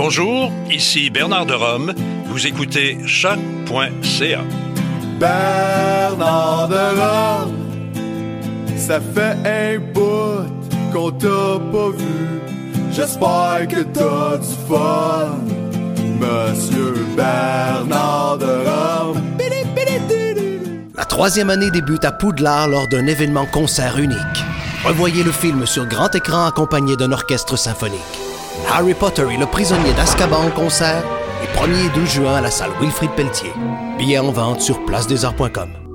Bonjour, ici Bernard de Rome. Vous écoutez choc.ca. Bernard de Rome, ça fait un bout qu'on t'a pas vu. J'espère que t'as du fun, Monsieur Bernard de Rome. La troisième année débute à Poudlard lors d'un événement concert unique. Revoyez le film sur grand écran accompagné d'un orchestre symphonique. Harry Potter et le prisonnier d'Azkaban en concert, les 1er et 12 juin à la salle Wilfrid Pelletier. Billets en vente sur placedesarts.com.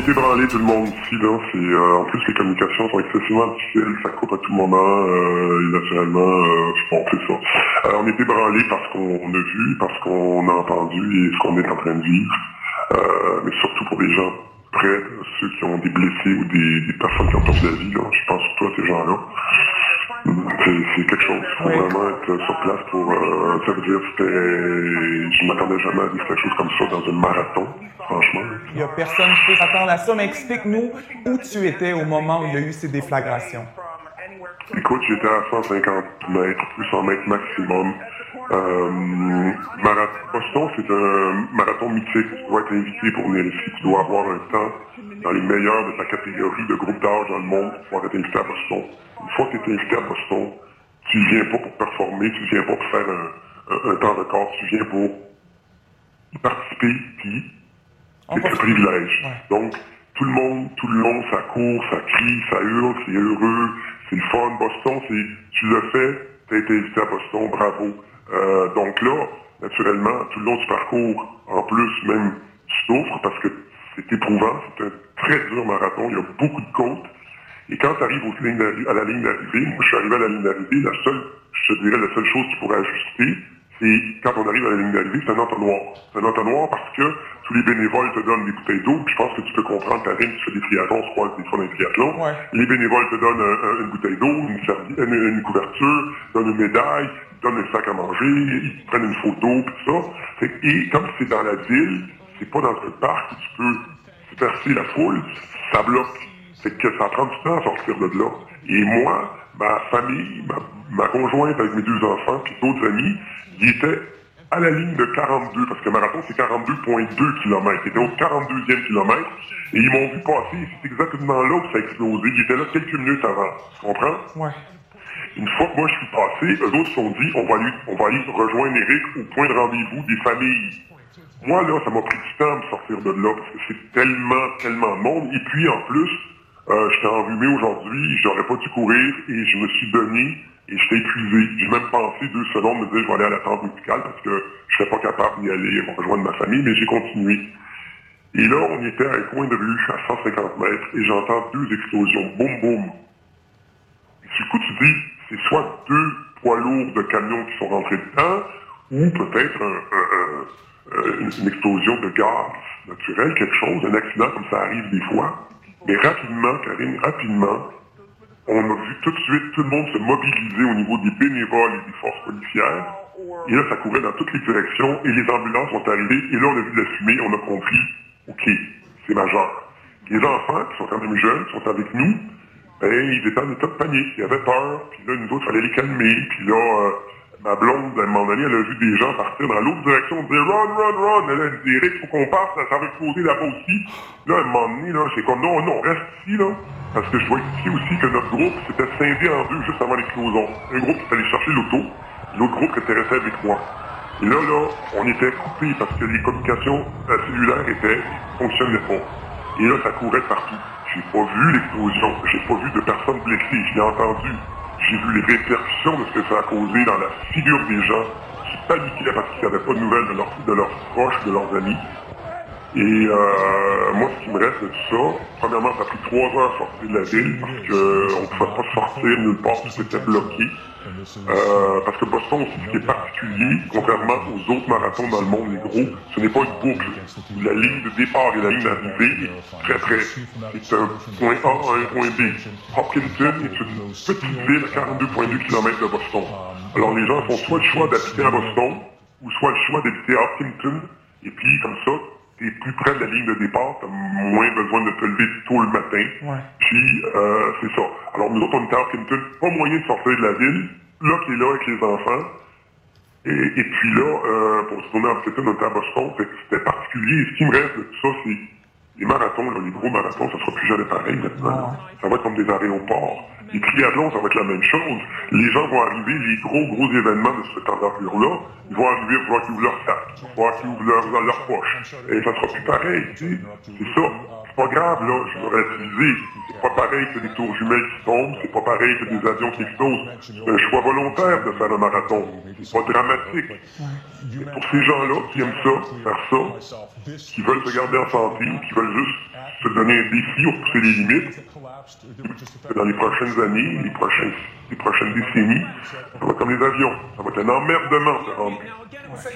est ébranlé tout le monde. C'est, euh, en plus, les communications sont excessivement difficiles, ça coupe à tout moment, euh, et naturellement, euh, bon, c'est ça. Euh, on est ébranlé parce qu'on a vu, parce qu'on a entendu et ce qu'on est en train de vivre. Euh, mais surtout pour les gens près, ceux qui ont des blessés ou des, personnes qui ont perdu la vie. Je pense que toi, ces gens-là. C'est, quelque chose. Il faut vraiment être sur place pour, euh, ça veut dire, c'était, je m'attendais jamais à vivre quelque chose comme ça dans un marathon, franchement. Il n'y a personne qui peut s'attendre à ça, mais explique-nous où tu étais au moment où il y a eu ces déflagrations. Écoute, j'étais à 150 mètres, plus 100 mètres maximum. Euh, Boston, c'est un marathon mythique. Tu dois être invité pour venir ici. Tu dois avoir un temps dans les meilleurs de ta catégorie de groupe d'âge dans le monde pour pouvoir être invité à Boston. Une fois que tu es invité à Boston, tu viens pas pour performer, tu viens pas pour faire un, un- un temps record, tu viens pour y participer, puis c'est un privilège. Ouais. Donc, tout le monde, tout le long, ça court, ça crie, ça hurle, c'est heureux, c'est le fun. Boston, c'est, tu l'as fait, t'as été invité à Boston, bravo. Euh, donc là, naturellement, tout le long du parcours, en plus, même, tu souffres parce que c'est éprouvant, c'est un très dur marathon, il y a beaucoup de côtes. Et quand tu arrives à la ligne d'arrivée, moi je suis arrivé à la ligne d'arrivée, la seule, je te dirais, la seule chose qui pourrait ajuster, c'est quand on arrive à la ligne d'arrivée, c'est un entonnoir. C'est un entonnoir parce que tous les bénévoles te donnent des bouteilles d'eau, je pense que tu peux comprendre, Karine, tu fais des triathlons, on se croise des fois dans les triathlons. Ouais. Les bénévoles te donnent un- un- une bouteille d'eau, une, une, une couverture, donnent une médaille, donnent un sac à manger, ils prennent une photo, tout ça. Et comme c'est dans la ville, c'est pas dans un parc où tu peux disperser la foule, ça bloque. C'est que ça prend du temps à sortir de là. Et moi, ma famille, ma, ma conjointe avec mes deux enfants, puis d'autres amis, ils étaient à la ligne de 42, parce que marathon, c'est 42,2 km. Ils étaient au 42e kilomètre, et ils m'ont vu passer, c'est exactement là où ça a explosé. Ils étaient là quelques minutes avant. Tu comprends? Ouais. Une fois que moi je suis passé, eux autres se sont dit, on va aller, on va aller rejoindre Eric au point de rendez-vous des familles. Moi, là, ça m'a pris du temps de sortir de là, parce que c'est tellement, tellement de monde. Et puis, en plus, euh, j'étais enrhumé aujourd'hui, j'aurais pas dû courir, et je me suis donné, et j'étais épuisé. J'ai même pensé deux secondes, me dire, je vais aller à la tente médicale, parce que je serais pas capable d'y aller, rejoindre ma famille, mais j'ai continué. Et là, on était à un coin de rue, à 150 mètres, et j'entends deux explosions. Boum, boum. Et le coup, tu dis, c'est soit deux poids lourds de camions qui sont rentrés dedans, ou peut-être un- un- un- une, une explosion de gaz naturel, quelque chose, un accident comme ça arrive des fois. Mais rapidement, Karine, rapidement, on a vu tout de suite tout le monde se mobiliser au niveau des bénévoles et des forces policières. Et là, ça courait dans toutes les directions et les ambulances sont arrivées. Et là, on a vu de la fumée, on a compris, OK, c'est majeur. Les enfants qui sont quand même jeunes, sont avec nous, ben, ils étaient en état de panique. Ils avaient peur. Puis là, nous autres, il fallait les calmer. Puis là, euh, ma blonde, à un moment donné, elle a vu des gens partir dans l'autre direction. On disait, run, run, run. Elle a dit, Eric, faut qu'on passe. Ça, va exploser là-bas aussi. Là, à un moment donné, là, c'est comme, non, non, reste ici, là. Parce que je dois expliquer aussi que notre groupe s'était scindé en deux juste avant l'explosion. Un groupe qui est allé chercher l'auto. L'autre groupe qui était resté avec moi. Et là, là, on était coupés parce que les communications cellulaires étaient, fonctionnaient pas. Et là, ça courait partout. J'ai pas vu l'explosion. J'ai pas vu de personnes blessées. Je l'ai entendu. J'ai vu les répercussions de ce que ça a causé dans la figure des gens qui paniquaient parce qu'ils n'avaient pas de nouvelles de, leurs- de leurs proches, de leurs amis. Et euh, moi, ce qui me reste de tout ça, premièrement, ça a pris trois heures à sortir de la ville parce qu'on ne pouvait pas sortir nulle part, tout était bloqué. Euh, parce que Boston ce qui est particulier, contrairement aux autres marathons dans le monde, les gros, ce n'est pas une boucle. La ligne de départ et la ligne d'arrivée est très très. C'est un point A à un point B. Hopkinton est une petite ville à 42,2 km de Boston. Alors les gens font soit le choix d'habiter à Boston, ou soit le choix d'habiter à Hopkinton, et puis comme ça, t'es plus près de la ligne de départ, t'as moins besoin de te lever tôt le matin. Ouais. Puis, euh, c'est ça. Alors, nous autres, on était à Hopkinton, pas moyen de sortir de la ville, là qui est là avec les enfants. Et, et puis là, euh, pour se tourner à Hopkinton, on était à Boston, c'était particulier. Et ce qui me reste de tout ça, c'est les marathons, les gros marathons, ça sera plus jamais pareil maintenant. Ça va être comme des aéroports. Les triathlons, ça va être la même chose. Les gens vont arriver, les gros, gros événements de cette envergure-là, ils vont arriver, il falloir qu'ils ouvrent leur sac, il falloir qu'ils ouvrent leur, leur poche. Et ça sera plus pareil. C'est ça. C'est pas grave, là, je vais relativiser. C'est pas pareil que des tours jumelles qui tombent, c'est pas pareil que des avions qui explosent. C'est un choix volontaire de faire un marathon. C'est pas dramatique. Mais pour ces gens-là qui aiment ça, faire ça, qui veulent se garder en santé, qui veulent juste se donner un défi ou pousser les limites, dans les prochaines années, les prochaines, les prochaines décennies, ça va être comme les avions. Ça va être un emmerdement, ça rendre.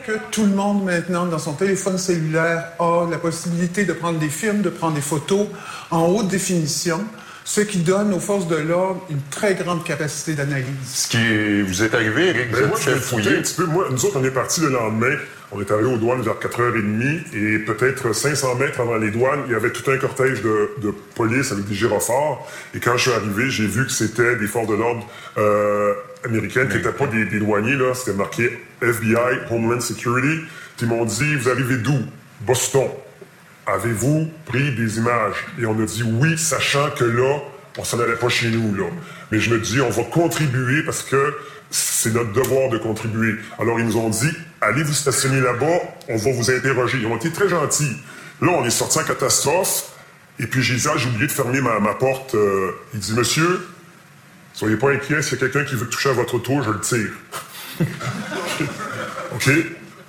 que tout le monde maintenant, dans son téléphone cellulaire, a la possibilité de prendre des films, de prendre des photos en haute définition, ce qui donne aux forces de l'ordre une très grande capacité d'analyse. Ce qui vous est arrivé, Eric, vous Ben, êtes moi, je fait vais fouiller fouiller. un petit peu. Moi, nous autres, on est partis le lendemain. On est arrivé aux douanes vers 4h30 et peut-être 500 mètres avant les douanes, il y avait tout un cortège de, de police avec des gyrophares. Et quand je suis arrivé, j'ai vu que c'était des forces de l'ordre euh, américaines qui n'étaient pas des, des douaniers. là. C'était marqué FBI, Homeland Security. Puis ils m'ont dit, vous arrivez d'où? Boston. Avez-vous pris des images? Et on a dit oui, sachant que là, on s'en allait pas chez nous, là. Mais je me dis, on va contribuer parce que c'est notre devoir de contribuer. Alors, ils nous ont dit, allez vous stationner là-bas, on va vous interroger. Ils ont été très gentils. Là, on est sorti en catastrophe. Et puis, j'ai dit, ah, j'ai oublié de fermer ma, ma porte. Euh, il dit, monsieur, soyez pas inquiet, s'il y a quelqu'un qui veut toucher à votre auto, je le tire. OK?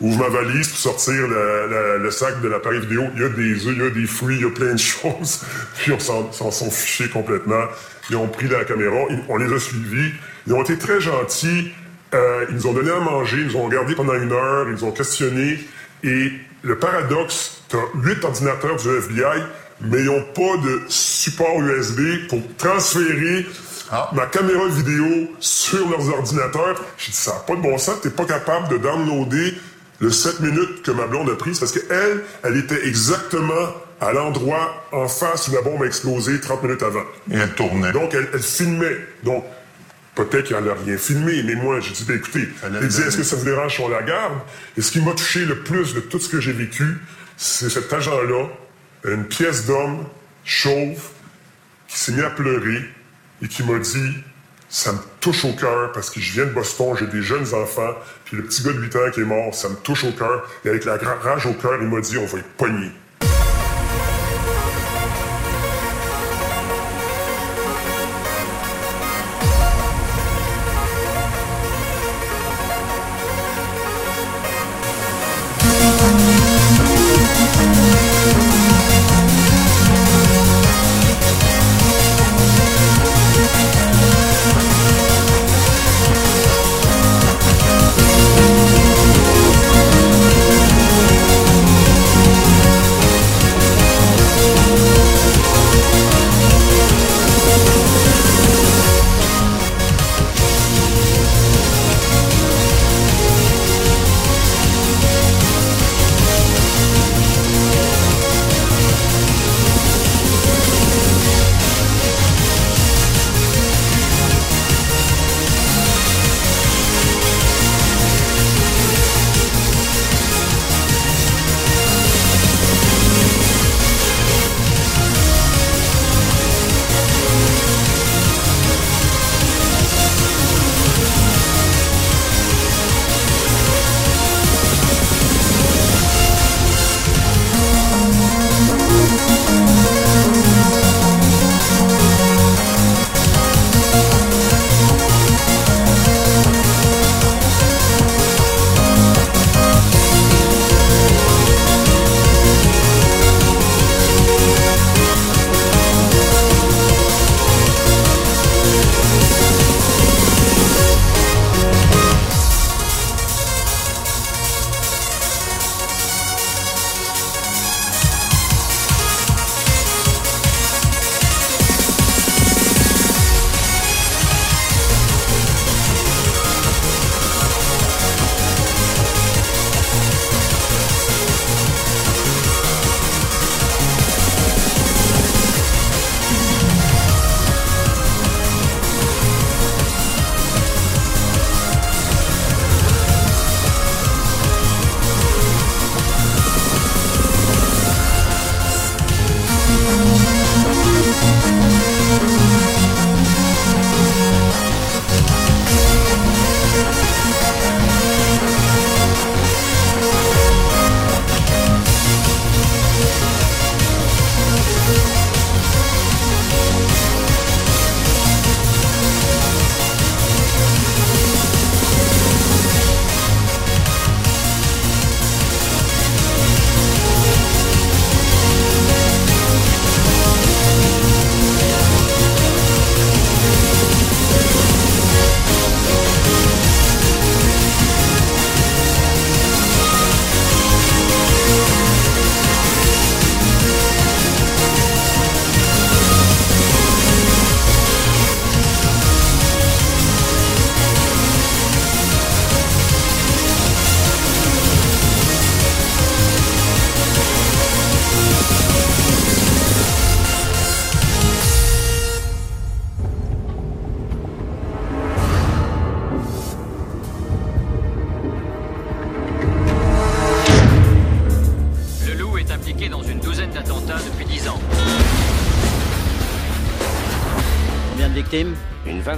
Ouvre ma valise pour sortir le, le- le sac de l'appareil vidéo. Il y a des œufs, il y a des fruits, il y a plein de choses. Puis on s'en s'en sont fichés complètement. Ils ont pris la caméra, on les a suivis. Ils ont été très gentils. Euh, ils nous ont donné à manger, ils nous ont regardé pendant une heure, ils nous ont questionné. Et le paradoxe, tu as huit ordinateurs du FBI, mais ils n'ont pas de support USB pour transférer Ah. ma caméra vidéo sur leurs ordinateurs. J'ai dit, ça n'a pas de bon sens, t'es pas capable de downloader le 7 minutes que ma blonde a pris, c'est parce qu'elle, elle était exactement à l'endroit en face où la bombe a explosé 30 minutes avant. Et elle tournait. Donc, elle, elle filmait. Donc, peut-être qu'elle n'a rien filmé, mais moi, j'ai dit, ben, écoutez, Elle elle donné. est-ce que ça vous dérange si on la garde? Et ce qui m'a touché le plus de tout ce que j'ai vécu, c'est cet agent-là, une pièce d'homme, chauve, qui s'est mis à pleurer et qui m'a dit Ça me touche au cœur parce que je viens de Boston, j'ai des jeunes enfants, puis le petit gars de 8 ans qui est mort, ça me touche au cœur. Et avec la rage au cœur, il m'a dit On va être pognés.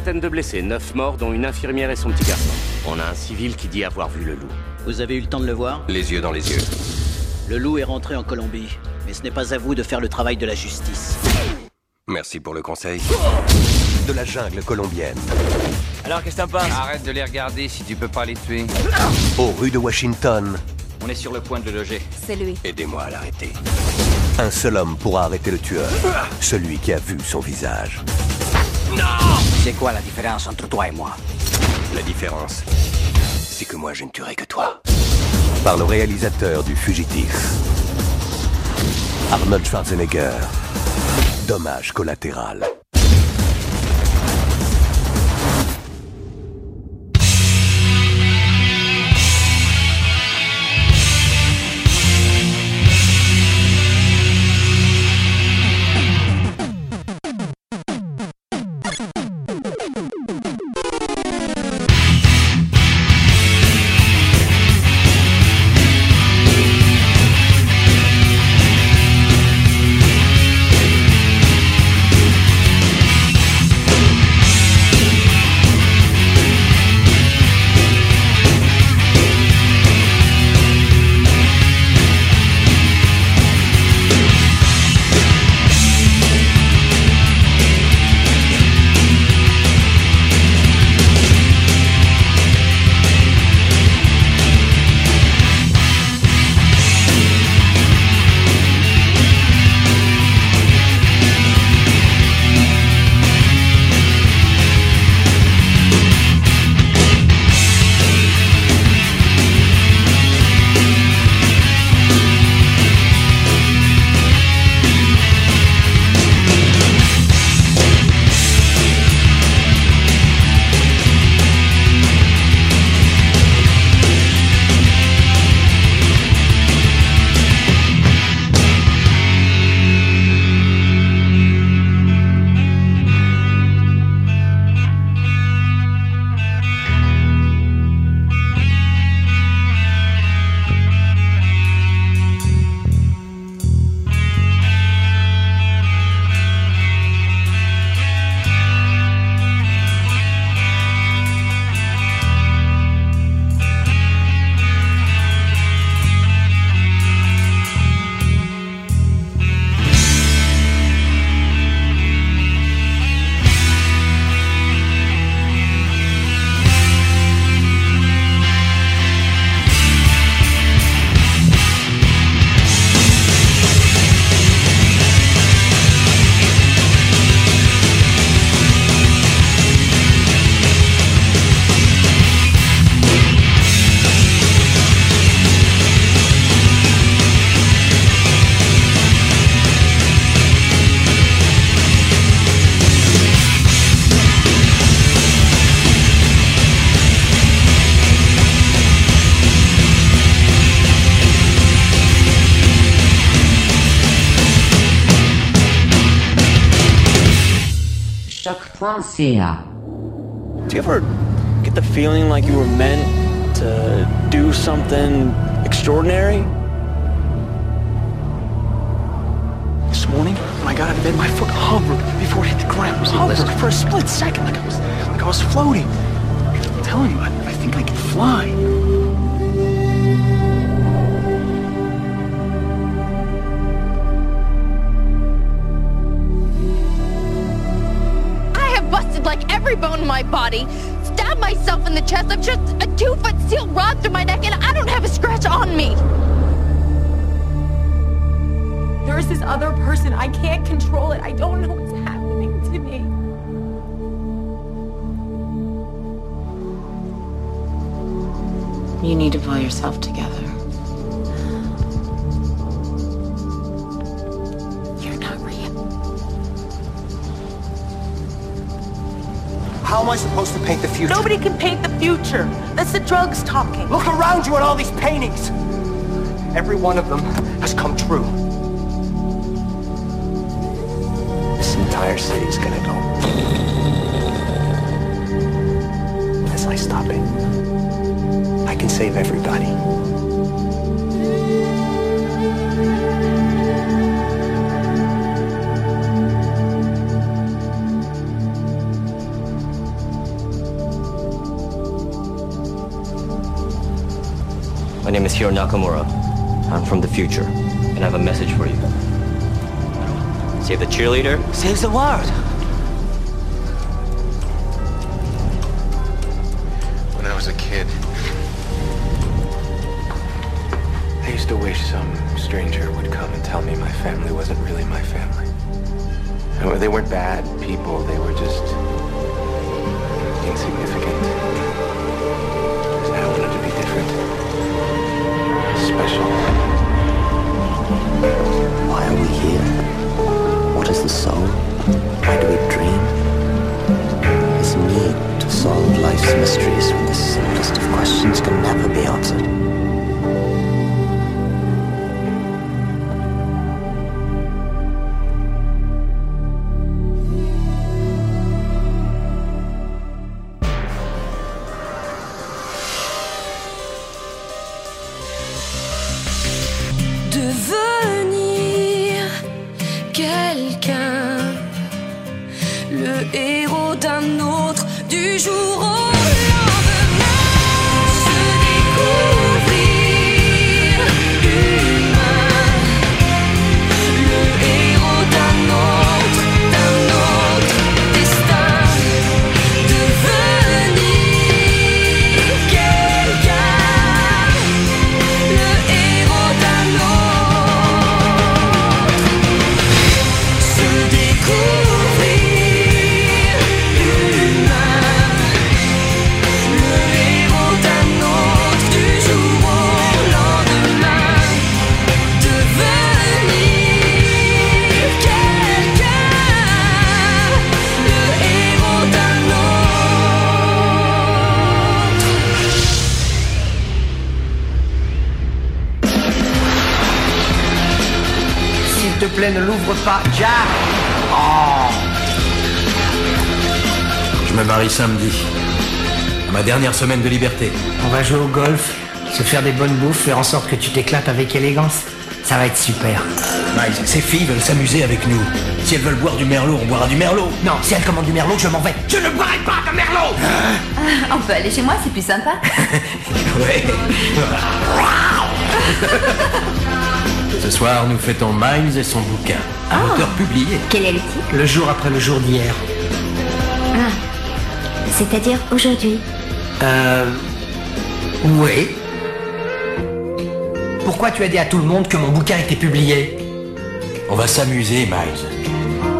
De blessés, neuf morts, dont une infirmière et son petit garçon. On a un civil qui dit avoir vu le loup. Vous avez eu le temps de le voir? Les yeux dans les yeux. Le loup est rentré en Colombie, mais ce n'est pas à vous de faire le travail de la justice. Merci pour le conseil. De la jungle colombienne. Alors, qu'est-ce que t'en penses? Arrête de les regarder si tu peux pas les tuer. Aux rues de Washington. On est sur le point de le loger. C'est lui. Aidez-moi à l'arrêter. Un seul homme pourra arrêter le tueur. Celui qui a vu son visage. C'est quoi la différence entre toi et moi? La différence, c'est que moi je ne tuerai que toi. Par le réalisateur du Fugitif. Arnold Schwarzenegger. Dommage collatéral. Choc.ca. Do you ever get the feeling like you were meant to do something extraordinary? This morning, when I got out of bed, my foot hovered before it hit the ground. It was hovered for a split second, like I was, like I was floating. I'm telling you, I, I think I can fly. Every bone in my body, stabbed myself in the chest. I've just a two foot steel rod through my neck, and I don't have a scratch on me. There's this other person. I can't control it. I don't know what's happening to me. You need to pull yourself together. How am I supposed to paint the future? Nobody can paint the future. That's the drugs talking. Look around you at all these paintings. Every one of them has come true. This entire city's gonna go. Unless I stop it. I can save everybody. Name Hiro Nakamura. I'm from the future, and I have a message for you. Save the cheerleader. Saves the world. When I was a kid, I used to wish some stranger would come and tell me my family wasn't really my family. They weren't bad people, they were just insignificant. I wanted to be different. Special. Why are we here? What is the soul? Why do we dream? This need to solve life's mysteries when the simplest of questions can never be answered. Pas, Jack Oh Je me marie samedi. À ma dernière semaine de liberté. On va jouer au golf, se faire des bonnes bouffes, faire en sorte que tu t'éclates avec élégance. Ça va être super. Miles, ces filles veulent s'amuser avec nous. Si elles veulent boire du merlot, on boira du merlot. Non, si elle commande du merlot, je m'en vais. Je ne boirai pas de merlot Ah, on peut aller chez moi, c'est plus sympa. Ouais. Ce soir, nous fêtons Miles et son bouquin. Un Ah. auteur publié. Quel est le titre? Le jour après le jour d'hier. Ah. C'est-à-dire aujourd'hui. Euh... Oui. Pourquoi tu as dit à tout le monde que mon bouquin était publié? On va s'amuser, Miles.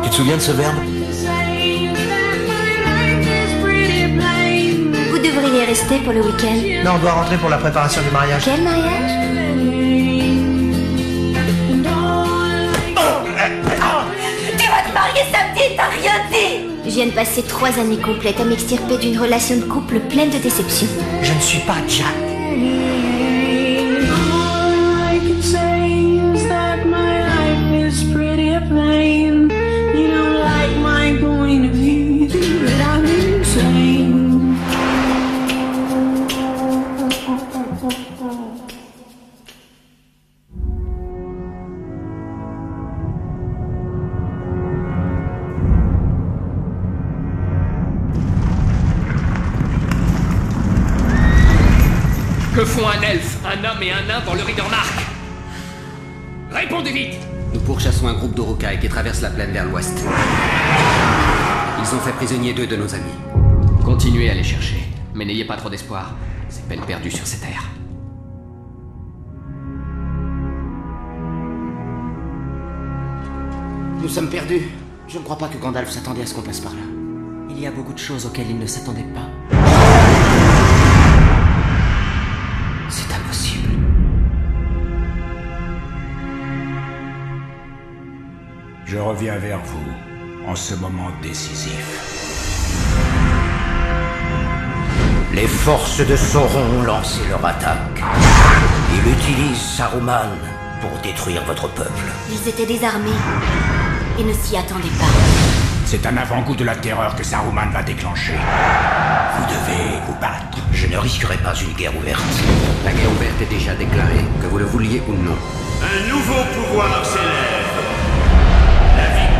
Tu te souviens de ce verbe? Vous devriez rester pour le week-end. Non, on doit rentrer pour la préparation du mariage. Quel mariage? Je viens de passer trois années complètes à m'extirper d'une relation de couple pleine de déceptions. Je ne suis pas Jack. La plaine vers l'ouest. Ils ont fait prisonnier deux de nos amis. Continuez à les chercher, mais n'ayez pas trop d'espoir. C'est peine perdue sur ces terres. Nous sommes perdus. Je ne crois pas que Gandalf s'attendait à ce qu'on passe par là. Il y a beaucoup de choses auxquelles il ne s'attendait pas. Je reviens vers vous en ce moment décisif. Les forces de Sauron ont lancé leur attaque. Ils utilisent Saruman pour détruire votre peuple. Ils étaient désarmés et ne s'y attendaient pas. C'est un avant-goût de la terreur que Saruman va déclencher. Vous devez vous battre. Je ne risquerai pas une guerre ouverte. La guerre ouverte est déjà déclarée, que vous le vouliez ou non. Un nouveau pouvoir s'élève.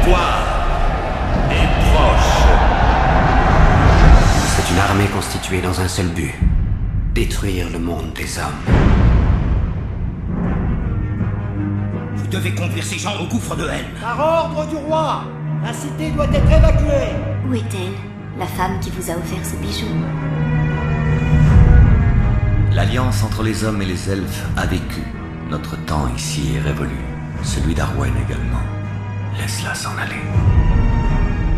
Victoire est proche. C'est une armée constituée dans un seul but. Détruire le monde des hommes. Vous devez conduire ces gens au gouffre de haine. Par ordre du roi, la cité doit être évacuée. Où est-elle La femme qui vous a offert ce bijou? L'alliance entre les hommes et les elfes a vécu. Notre temps ici est révolu. Celui d'Arwen également. Laisse-la s'en aller.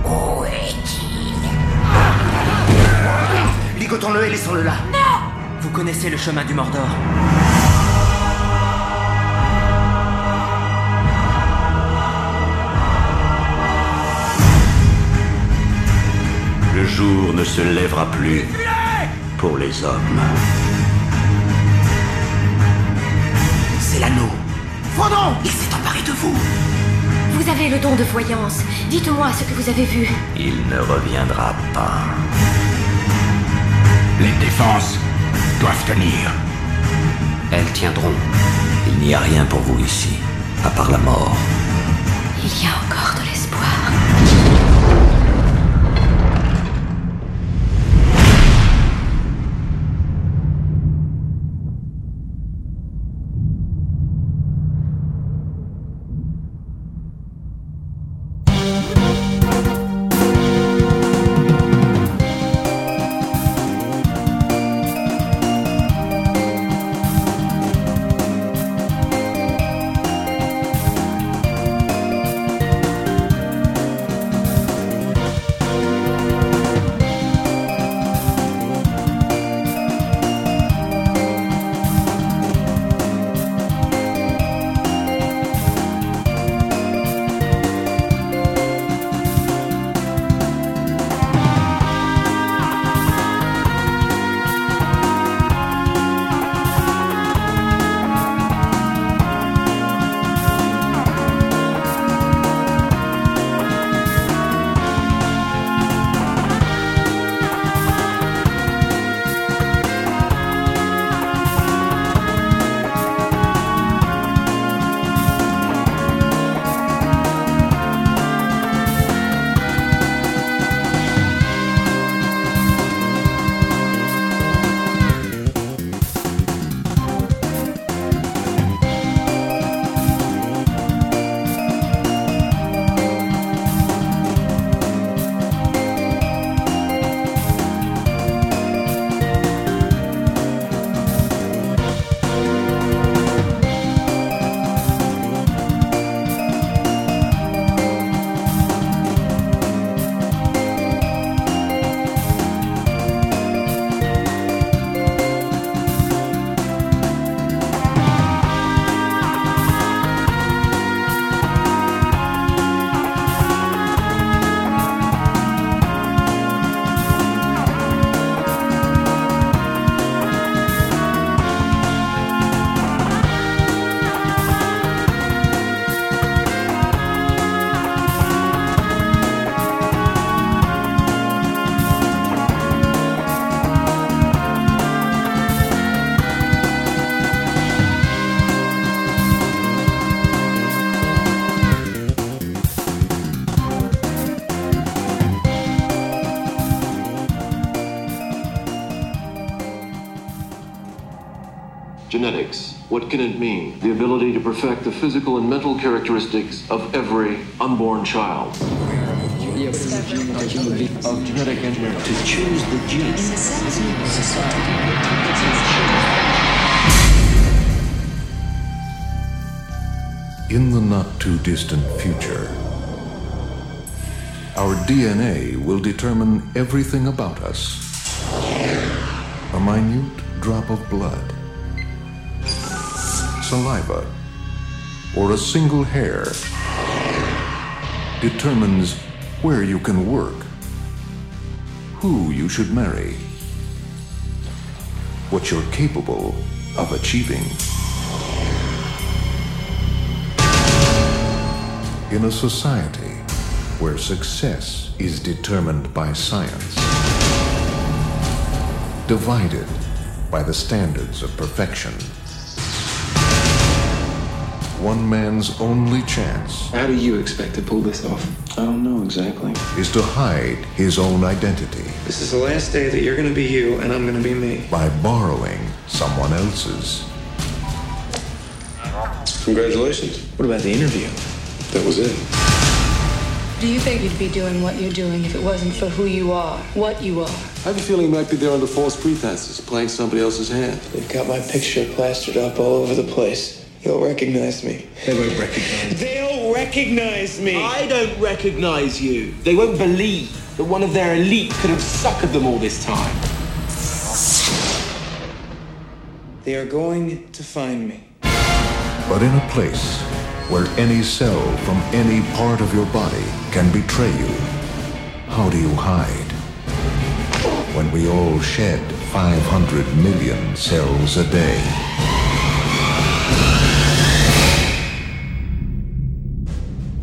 Où est-il? Ligotons-le et laissons-le là. Non Vous connaissez le chemin du Mordor? Le jour ne se lèvera plus pour les hommes. C'est l'anneau. Frodon Il s'est emparé de vous. Vous avez le don de voyance. Dites-moi ce que vous avez vu. Il ne reviendra pas. Les défenses doivent tenir. Elles tiendront. Il n'y a rien pour vous ici, à part la mort. Il y a encore Genetics. What can it mean? The ability to perfect the physical and mental characteristics of every unborn child. The ability of genetic engineering to choose the gene. In the not too distant future, our DNA will determine everything about us. A minute drop of blood, saliva, or a single hair determines where you can work, who you should marry, what you're capable of achieving. In a society where success is determined by science, divided by the standards of perfection, one man's only chance How do you expect to pull this off? I don't know exactly. is to hide his own identity This is the last day that you're gonna be you and I'm gonna be me. by borrowing someone else's. Congratulations. What about the interview? That was it. Do you think you'd be doing what you're doing if it wasn't for who you are, what you are? I have a feeling he might be there under false pretenses, playing somebody else's hand. They've got my picture plastered up all over the place. He'll recognize me. They won't recognize They'll recognize me. I don't recognize you. They won't believe that one of their elite could have suckered them all this time. They are going to find me. But in a place where any cell from any part of your body can betray you, how do you hide? When we all shed 500 million cells a day.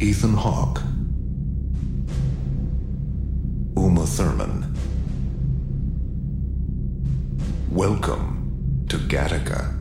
Ethan Hawke. Uma Thurman. Welcome to Gattaca.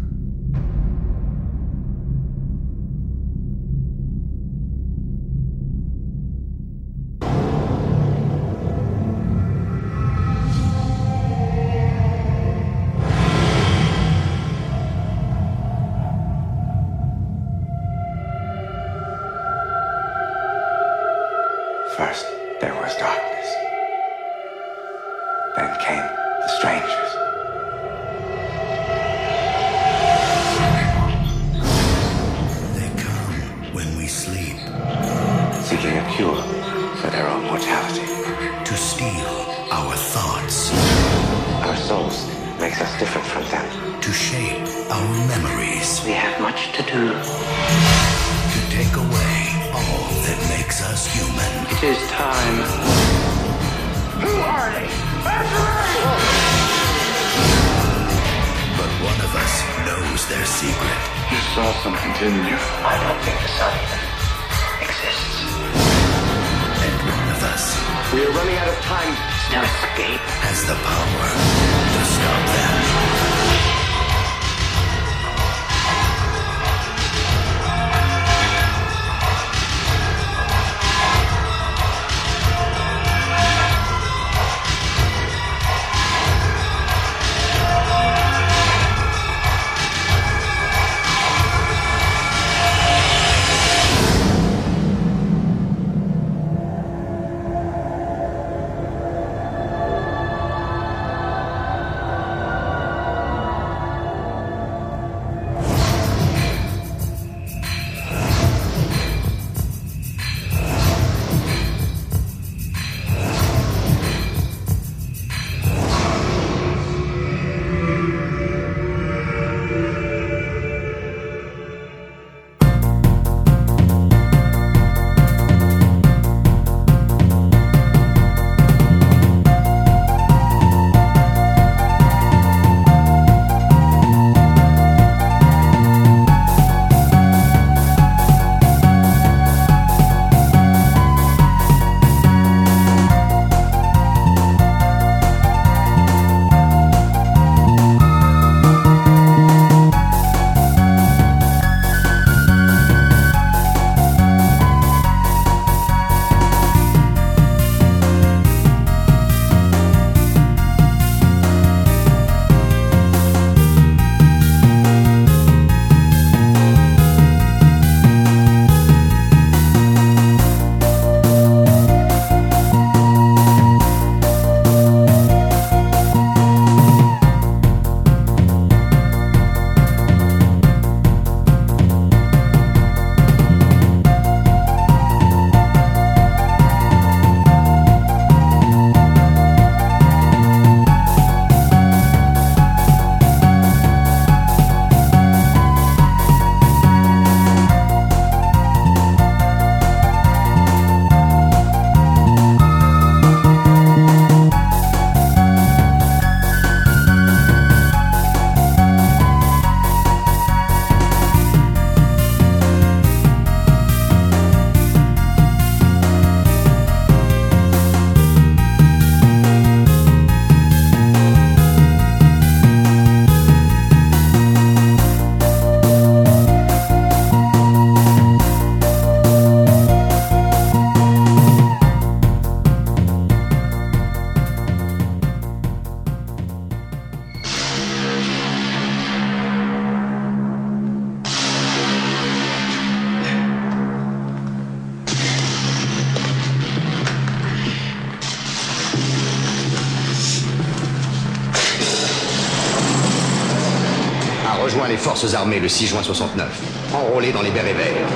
Forces armées le 6 juin 69, enrôlé dans les bérets verts.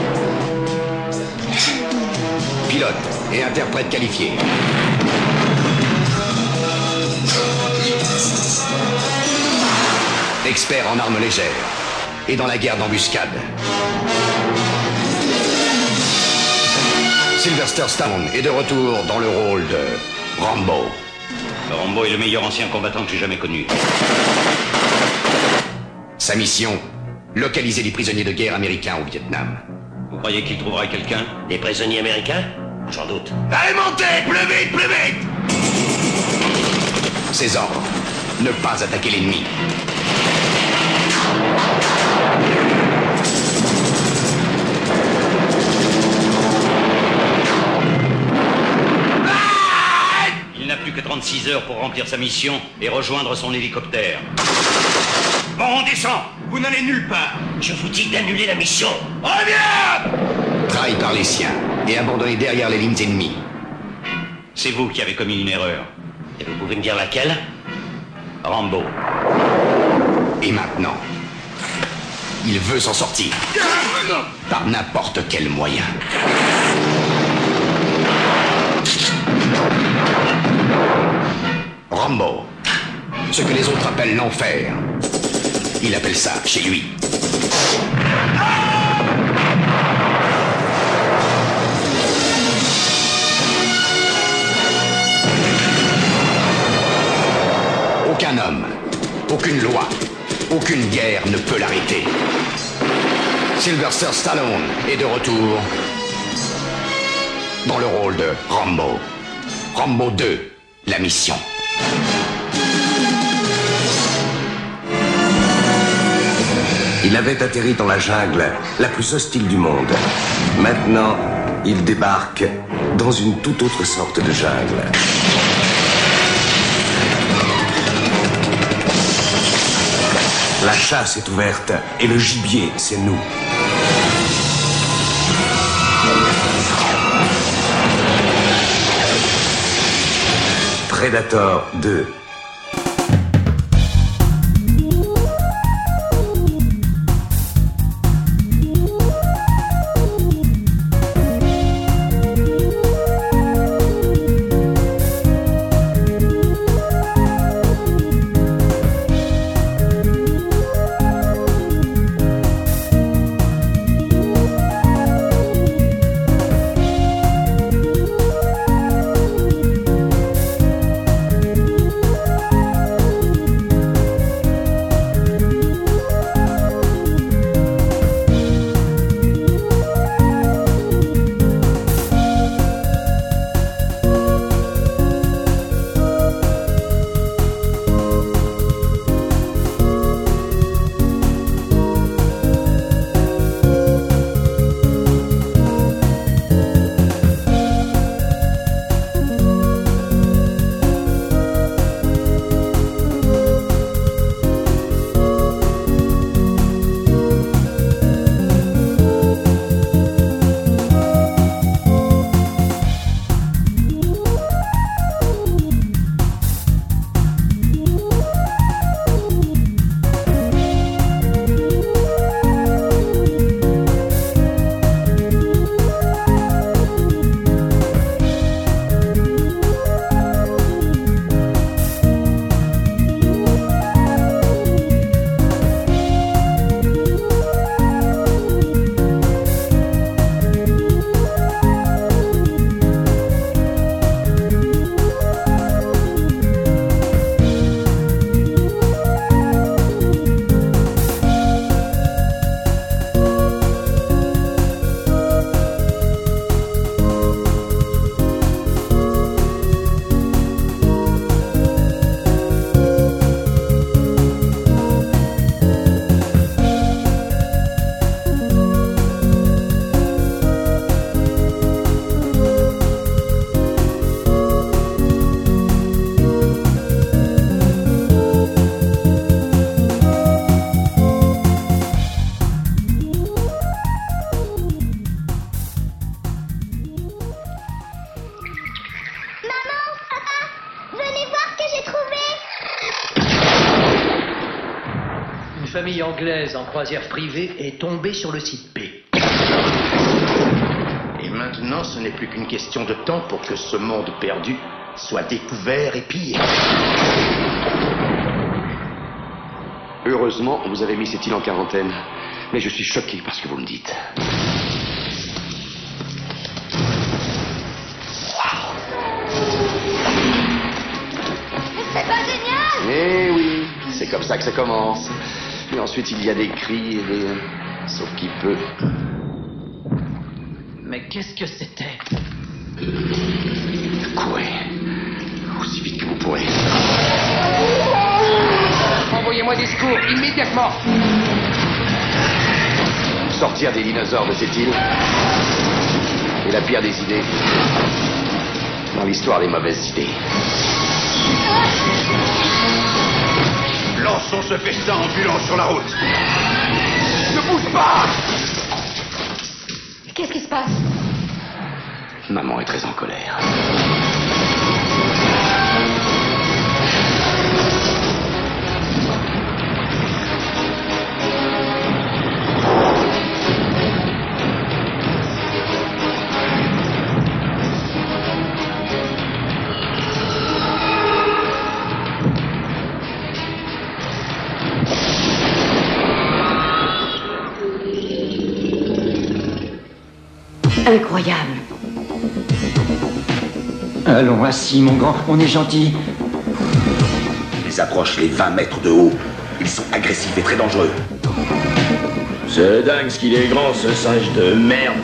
Pilote et interprète qualifié. Expert en armes légères et dans la guerre d'embuscade. Sylvester Stallone est de retour dans le rôle de Rambo. Rambo est le meilleur ancien combattant que j'ai jamais connu. Sa mission Localiser les prisonniers de guerre américains au Vietnam. Vous croyez qu'il trouvera quelqu'un? Des prisonniers américains? J'en doute. Allez, montez Plus vite, plus vite Ses ordres ne pas attaquer l'ennemi. Il n'a plus que 36 heures pour remplir sa mission et rejoindre son hélicoptère. Bon, on descend Vous n'allez nulle part Je vous dis d'annuler la mission Reviens Trahi par les siens et abandonné derrière les lignes ennemies. C'est vous qui avez commis une erreur. Et vous pouvez me dire laquelle? Rambo. Et maintenant, il veut s'en sortir. Par n'importe quel moyen. Rambo. Ce que les autres appellent l'enfer. Il appelle ça chez lui. Aucun homme, aucune loi, aucune guerre ne peut l'arrêter. Sylvester Stallone est de retour dans le rôle de Rambo. Rambo 2, la mission. Il avait atterri dans la jungle la plus hostile du monde. Maintenant, il débarque dans une toute autre sorte de jungle. La chasse est ouverte et le gibier, c'est nous. Predator 2. En croisière privée est tombée sur le site P. Et maintenant, ce n'est plus qu'une question de temps pour que ce monde perdu soit découvert et pillé. Heureusement, vous avez mis cette île en quarantaine. Mais je suis choqué par ce que vous me dites. C'est pas génial Eh oui, c'est comme ça que ça commence. Et ensuite, il y a des cris et des... Sauf qui peut. Mais qu'est-ce que c'était? Courez. Aussi vite que vous pourrez. Envoyez-moi des secours, immédiatement Sortir des dinosaures de cette île est la pire des idées. Dans l'histoire des mauvaises idées. Lançons ce festin ambulant sur la route. Ne bouge pas Qu'est-ce qui se passe? Maman est très en colère. Incroyable. Allons, assis, mon grand, on est gentil. Ils approchent les 20 mètres de haut. Ils sont agressifs et très dangereux. C'est dingue ce qu'il est grand, ce singe de merde.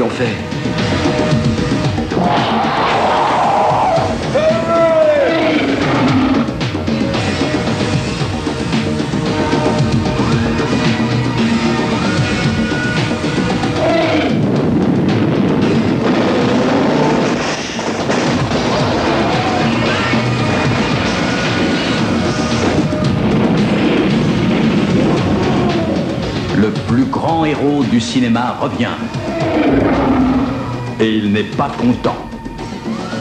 Qu'est-ce qu'ils lui ont fait plus grand héros du cinéma revient. Et il n'est pas content.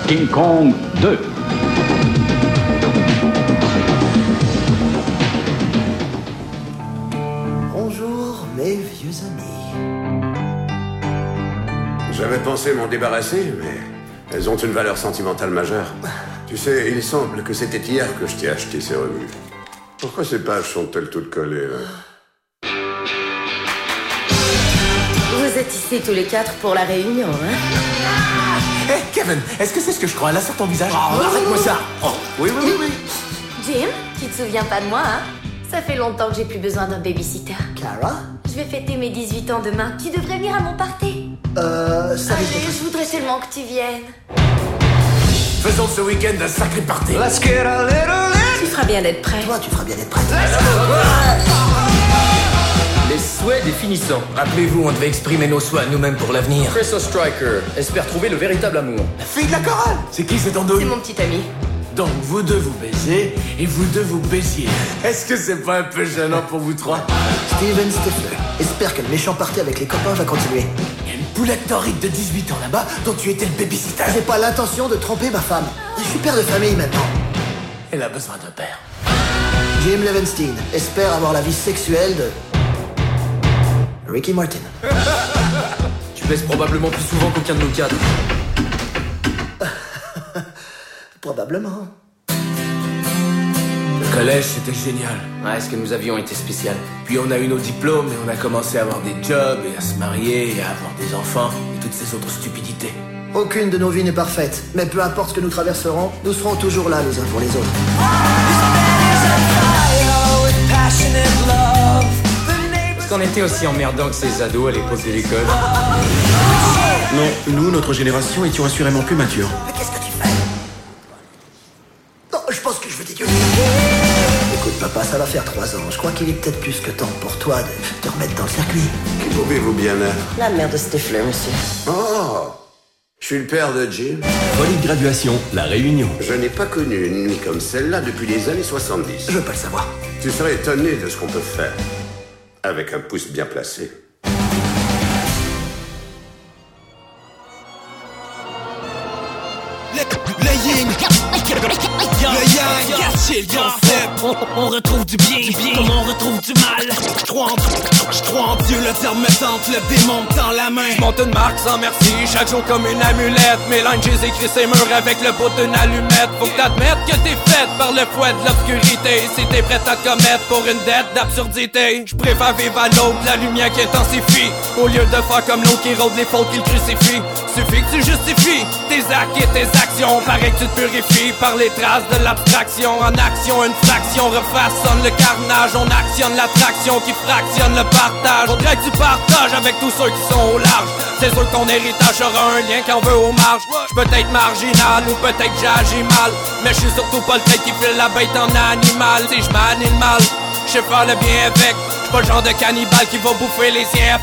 King Kong 2. Bonjour, mes vieux amis. J'avais pensé m'en débarrasser, mais elles ont une valeur sentimentale majeure. Tu sais, il semble que c'était hier que je t'ai acheté ces revues. Pourquoi ces pages sont-elles toutes collées là? Êtes ici tous les quatre pour la réunion, hein Hé, Kevin, est-ce que c'est ce que je crois là sur ton visage? Oh, Arrête-moi ça Oh, Oui, oui, oui, oui. Jim, tu te souviens pas de moi, hein? Ça fait longtemps que j'ai plus besoin d'un babysitter. Cara Je vais fêter mes 18 ans demain. Tu devrais venir à mon party. Euh, ça Allez, je voudrais tellement que tu viennes. Faisons ce week-end un sacré party. Tu feras bien d'être prêt. Toi, tu feras bien d'être prête. Les souhaits des finissants. Rappelez-vous, on devait exprimer nos souhaits nous-mêmes pour l'avenir. Chris Striker espère trouver le véritable amour. La fille de la chorale C'est qui cet C'est andouille mon petit ami. Donc vous deux vous baisez et vous deux vous baisiez. Est-ce que c'est pas un peu gênant pour vous trois? Steven Stifler. Espère que le méchant party avec les copains va continuer. Il y a une poulette torride de 18 ans là-bas dont tu étais le babysitter. J'ai pas l'intention de tromper ma femme. Je suis père de famille maintenant. Elle a besoin d'un père. Jim Levenstein espère avoir la vie sexuelle de. Ricky Martin. Tu baisses probablement plus souvent qu'aucun de nous quatre. Probablement. Le collège, c'était génial. Ouais, ce que nous avions été spécial. Puis on a eu nos diplômes et on a commencé à avoir des jobs et à se marier et à avoir des enfants et toutes ces autres stupidités. Aucune de nos vies n'est parfaite, mais peu importe ce que nous traverserons, nous serons toujours là les uns pour les autres. Qu'on était aussi emmerdant que ces ados à l'époque de l'école Non, nous, notre génération, étions assurément plus matures. Mais qu'est-ce que tu fais Non, je pense que je veux t'écouter. Écoute, papa. papa, ça va faire trois ans. Je crois qu'il est peut-être plus que temps pour toi de te remettre dans le circuit. Qui pouvez-vous bien être La mère de Stifler, monsieur. Oh Je suis le père de Jim. Folie de graduation, la réunion. Je n'ai pas connu une nuit comme celle-là depuis les années 70. Je veux pas le savoir. Tu serais étonné de ce qu'on peut faire. Avec un pouce bien placé. Le yang, le concept. On, on retrouve du bien, comme on retrouve du mal. Je crois en, en Dieu, le terme me tente, le démon dans la main. Je monte une marque sans merci, chaque jour comme une amulette. Lines, j'ai écrit ces murs avec le bout d'une allumette. Faut que t'admettes que t'es faite par le fouet de l'obscurité. Si t'es prête à te commettre pour une dette d'absurdité, je préfère vivre à l'aube, la lumière qui intensifie. Au lieu de faire comme l'eau qui rôde les fautes qui le crucifient. Suffit que tu justifies tes actes et tes actions. Pareil que tu te purifies par les traces de l'abstraction. En action, une fraction refaçonne le carnage. On actionne l'attraction qui fractionne le partage. Faudrait que tu partages avec tous ceux qui sont au large. C'est sûr que ton héritage aura un lien qu'on veut aux marges. Je peux être marginal ou peut-être j'agis mal. Mais je suis surtout pas le tête qui file la bête en animal. Si je m'anime mal, je sais faire le bien avec. Pas le genre de cannibale qui va bouffer les siens.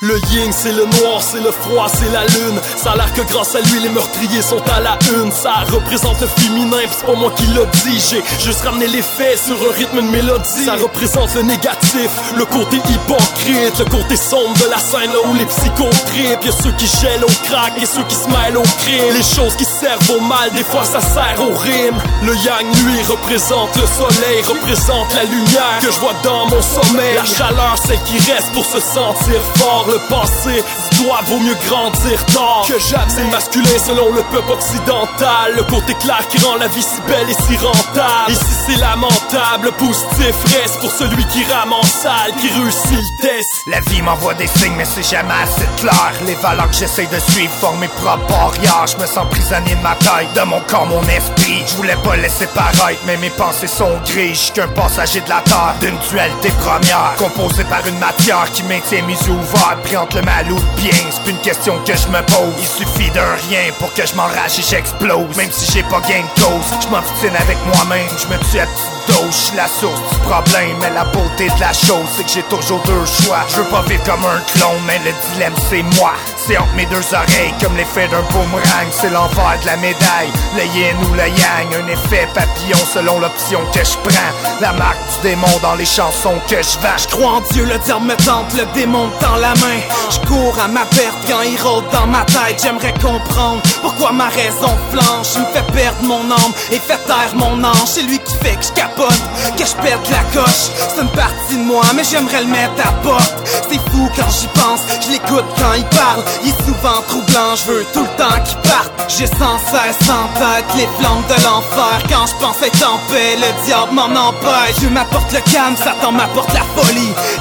Le yin, c'est le noir, c'est le froid, c'est la lune. Ça a l'air que grâce à lui, les meurtriers sont à la une. Ça représente le féminin, c'est pas moi qui l'a dit. J'ai juste ramené les faits sur un rythme de mélodie. Ça représente le négatif, le côté hypocrite, le côté sombre de la scène là où les psychotrips. Y'a ceux qui gèlent au crack et ceux qui se mêlent au crime. Les choses qui servent au mal, des fois ça sert au rime. Le yang, lui, représente le soleil, représente la lumière que je vois dans mon sommeil. Chaleur, celle qui reste pour se sentir fort. Le passé, doit vaut mieux grandir tard. Que jamais c'est masculin selon le peuple occidental. Le côté clair qui rend la vie si belle et si rentable. Ici c'est lamentable, positif reste pour celui qui rame en salle, qui réussit le test. La vie m'envoie des signes, mais c'est jamais assez clair. Les valeurs que j'essaie de suivre forment mes propres barrières. Je me sens prisonnier de ma tête, de mon corps, mon esprit. Je voulais pas laisser paraître, mais mes pensées sont grises. Qu'un passager de la terre, d'une dualité première. Composée par une matière qui maintient mes yeux ouverts. Pris entre le mal ou le bien, c'est une question que je me pose. Il suffit d'un rien pour que je m'enrage et j'explose. Même si j'ai pas gain de cause, je m'obstine avec moi-même. Je me tue à petite dose, je suis la source du problème. Mais la beauté de la chose, c'est que j'ai toujours deux choix. Je veux pas vivre comme un clone, mais le dilemme c'est moi. C'est entre mes deux oreilles comme l'effet d'un boomerang. C'est l'envers de la médaille, le yin ou le yang. Un effet papillon selon l'option que je prends. La marque du démon dans les chansons que je vends. Je crois en Dieu, le terme me tente, le démon dans la main. Je cours à ma perte quand il rôde dans ma tête. J'aimerais comprendre pourquoi ma raison flanche. Il me fait perdre mon âme et fait taire mon ange. C'est lui qui fait que je capote, que je pète la coche. C'est une partie de moi, mais j'aimerais le mettre à porte. C'est fou quand j'y pense, je l'écoute quand il parle. Il est souvent troublant, je veux tout le temps qu'il parte. J'ai sans cesse en tête les flammes de l'enfer. Quand je pense être en paix, le diable m'en empêche. Dieu m'apporte le calme, Satan m'apporte la folie.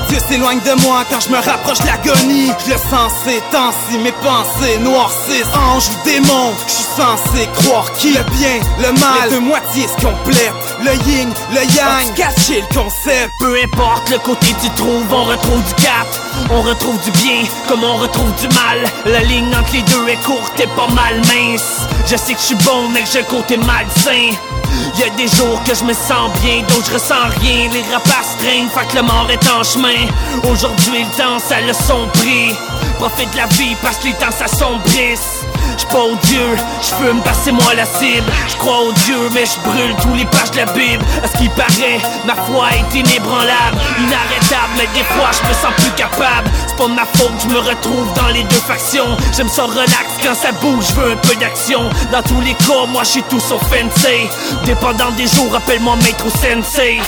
Dieu s'éloigne de moi quand je me rapproche de l'agonie. Je le sens ces mes pensées noircissent. Ange ou démon, je suis censé croire qui Le bien, le mal, les deux moitiés se complètent. Le yin, le yang, cacher le concept. Peu importe le côté tu trouves, on retrouve du cap. On retrouve du bien, comme on retrouve du mal. La ligne entre les deux est courte et pas mal mince. Je sais que je suis bon, mais que j'ai côté malsain. Y a des jours que je me sens bien, d'autres je ressens rien. Les rapaces traînent, fait que le mort est en chemin. Aujourd'hui, le temps, ça le sombrit. Profite de la vie parce que les temps s'assombrissent. J'suis pas au Dieu, j'fume passer moi la cible. J'crois au Dieu, mais j'brûle tous les pages de la Bible. À ce qui paraît, ma foi est inébranlable, inarrêtable, mais des fois je me sens plus capable. C'est pas ma faute, je me retrouve dans les deux factions. J'aime ça relax quand ça bouge, j'veux un peu d'action. Dans tous les cas, moi j'suis tout sauf fancy. Dépendant des jours, appelle-moi maître ou sensei.